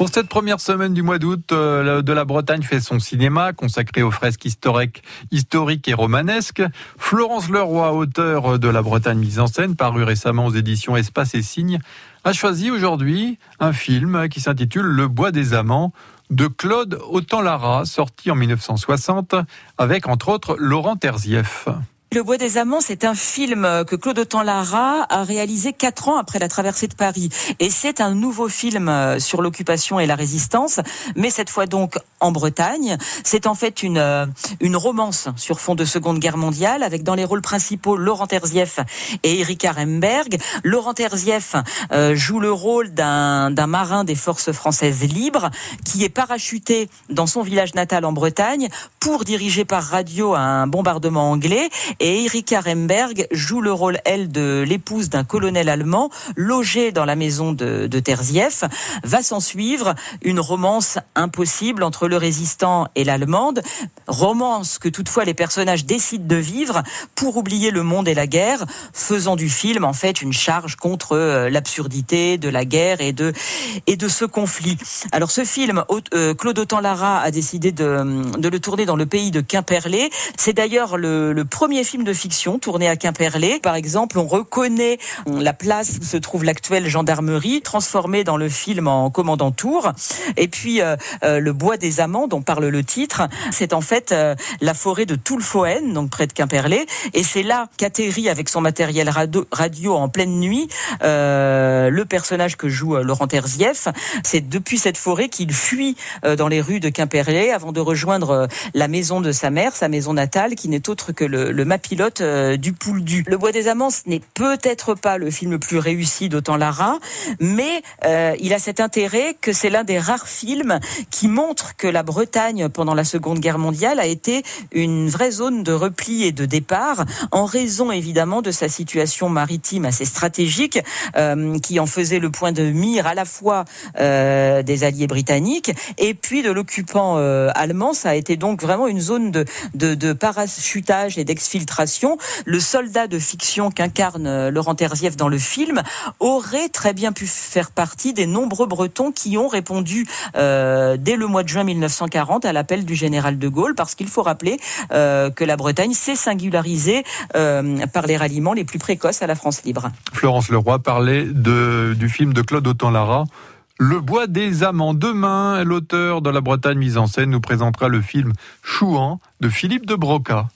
Pour cette première semaine du mois d'août, euh, de la Bretagne fait son cinéma consacré aux fresques historiques, et romanesques. Florence Leroy, auteur de La Bretagne mise en scène, paru récemment aux éditions Espace et Signes, a choisi aujourd'hui un film qui s'intitule Le Bois des Amants de Claude Autant-Lara, sorti en 1960 avec entre autres Laurent Terzieff. Le Bois des Amants, c'est un film que Claude Autant-Lara a réalisé quatre ans après la traversée de Paris. Et c'est un nouveau film euh, sur l'occupation et la résistance, mais cette fois donc en Bretagne. C'est en fait une, euh, une romance sur fond de Seconde Guerre mondiale, avec dans les rôles principaux Laurent Terzieff et Erika Remberg. Laurent Terzieff euh, joue le rôle d'un marin des forces françaises libres qui est parachuté dans son village natal en Bretagne pour diriger par radio un bombardement anglais et Erika Remberg joue le rôle, elle, de l'épouse d'un colonel allemand logé dans la maison de, de Terzieff. Va s'en suivre une romance impossible entre le résistant et l'allemande. Romance que toutefois les personnages décident de vivre pour oublier le monde et la guerre, faisant du film, en fait, une charge contre euh, l'absurdité de la guerre et de, et de ce conflit. Alors, ce film, euh, Claude Autant-Lara a décidé de, de le tourner dans le pays de Quimperlé. C'est d'ailleurs le, le premier film de fiction tourné à Quimperlé. Par exemple, on reconnaît la place où se trouve l'actuelle gendarmerie, transformée dans le film en commandant tour. Et puis, euh, euh, le bois des amants, dont parle le titre, c'est en fait euh, la forêt de Toulfoen, donc près de Quimperlé. Et c'est là qu'atterrit avec son matériel radio, radio en pleine nuit le personnage que joue Laurent Terzieff. C'est depuis cette forêt qu'il fuit dans les rues de Quimperlé avant de rejoindre la maison de sa mère, sa maison natale, qui n'est autre que le, le pilote euh, du du. Le Bois des Amants ce n'est peut-être pas le film le plus réussi d'Autant Lara, mais euh, il a cet intérêt que c'est l'un des rares films qui montre que la Bretagne pendant la Seconde Guerre mondiale a été une vraie zone de repli et de départ en raison évidemment de sa situation maritime assez stratégique euh, qui en faisait le point de mire à la fois des alliés britanniques et puis de l'occupant allemand. Ça a été donc vraiment une zone de parachutage et d'exfiltration le soldat de fiction qu'incarne euh, Laurent Terzieff dans le film aurait très bien pu faire partie des nombreux Bretons qui ont répondu euh, dès le mois de juin 1940 à l'appel du général de Gaulle, parce qu'il faut rappeler euh, que la Bretagne s'est singularisée par les ralliements les plus précoces à la France libre. Florence Leroy parlait du film de Claude Autant-Lara. Le bois des amants. Demain, l'auteur de La Bretagne mise en scène nous présentera le film Chouan de Philippe de Broca.